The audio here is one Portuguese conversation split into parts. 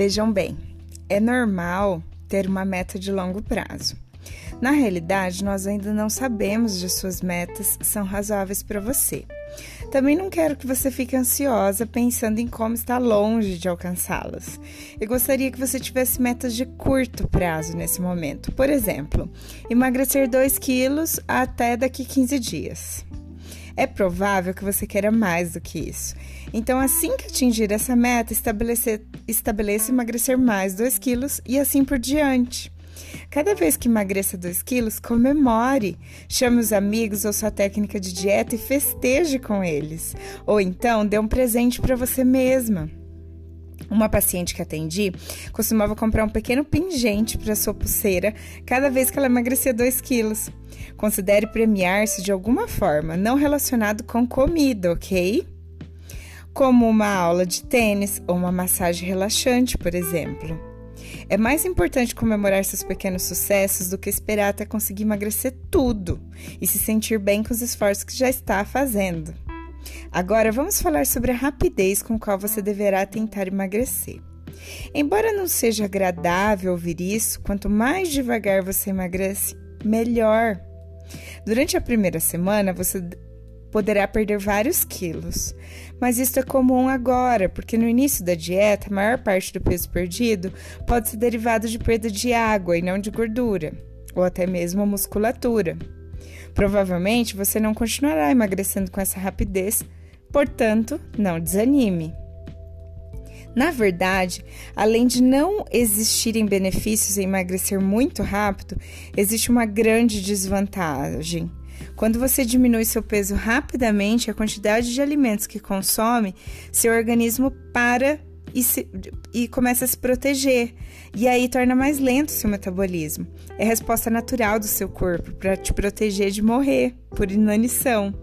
Vejam bem, é normal ter uma meta de longo prazo. Na realidade, nós ainda não sabemos de suas metas são razoáveis para você. Também não quero que você fique ansiosa pensando em como está longe de alcançá-las. Eu gostaria que você tivesse metas de curto prazo nesse momento. Por exemplo, emagrecer 2 quilos até daqui 15 dias. É provável que você queira mais do que isso. Então, assim que atingir essa meta, estabeleça emagrecer mais 2 quilos e assim por diante. Cada vez que emagreça 2 quilos, comemore. Chame os amigos ou sua técnica de dieta e festeje com eles. Ou então, dê um presente para você mesma. Uma paciente que atendi costumava comprar um pequeno pingente para sua pulseira cada vez que ela emagrecia 2 quilos. Considere premiar-se de alguma forma, não relacionado com comida, ok? Como uma aula de tênis ou uma massagem relaxante, por exemplo. É mais importante comemorar seus pequenos sucessos do que esperar até conseguir emagrecer tudo e se sentir bem com os esforços que já está fazendo. Agora vamos falar sobre a rapidez com qual você deverá tentar emagrecer. Embora não seja agradável ouvir isso, quanto mais devagar você emagrece, melhor. Durante a primeira semana, você poderá perder vários quilos, mas isso é comum agora, porque no início da dieta, a maior parte do peso perdido pode ser derivado de perda de água e não de gordura, ou até mesmo musculatura. Provavelmente você não continuará emagrecendo com essa rapidez, portanto, não desanime. Na verdade, além de não existirem benefícios em emagrecer muito rápido, existe uma grande desvantagem. Quando você diminui seu peso rapidamente, a quantidade de alimentos que consome, seu organismo para e, se, e começa a se proteger. E aí torna mais lento o seu metabolismo. É a resposta natural do seu corpo para te proteger de morrer por inanição.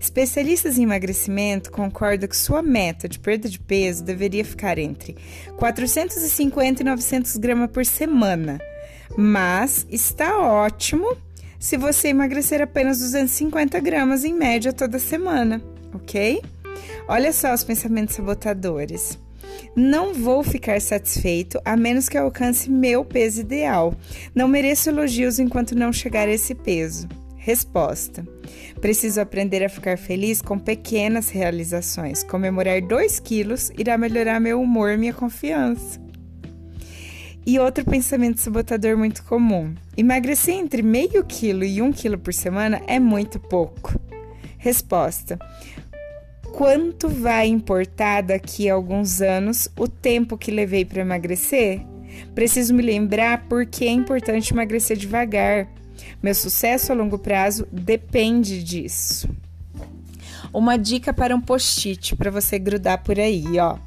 Especialistas em emagrecimento concordam que sua meta de perda de peso deveria ficar entre 450 e 900 gramas por semana. Mas está ótimo se você emagrecer apenas 250 gramas em média toda semana, ok? Olha só os pensamentos sabotadores. Não vou ficar satisfeito a menos que alcance meu peso ideal. Não mereço elogios enquanto não chegar a esse peso. Resposta: Preciso aprender a ficar feliz com pequenas realizações. Comemorar 2 quilos irá melhorar meu humor e minha confiança. E outro pensamento sabotador muito comum: emagrecer entre meio quilo e um quilo por semana é muito pouco. Resposta: Quanto vai importar daqui a alguns anos o tempo que levei para emagrecer? Preciso me lembrar porque é importante emagrecer devagar. Meu sucesso a longo prazo depende disso. Uma dica para um post-it para você grudar por aí, ó.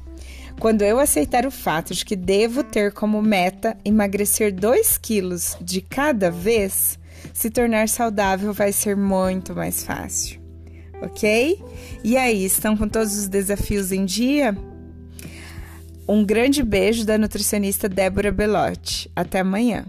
Quando eu aceitar o fato de que devo ter como meta emagrecer 2 quilos de cada vez, se tornar saudável vai ser muito mais fácil ok? E aí, estão com todos os desafios em dia? Um grande beijo da nutricionista Débora Belotti. Até amanhã.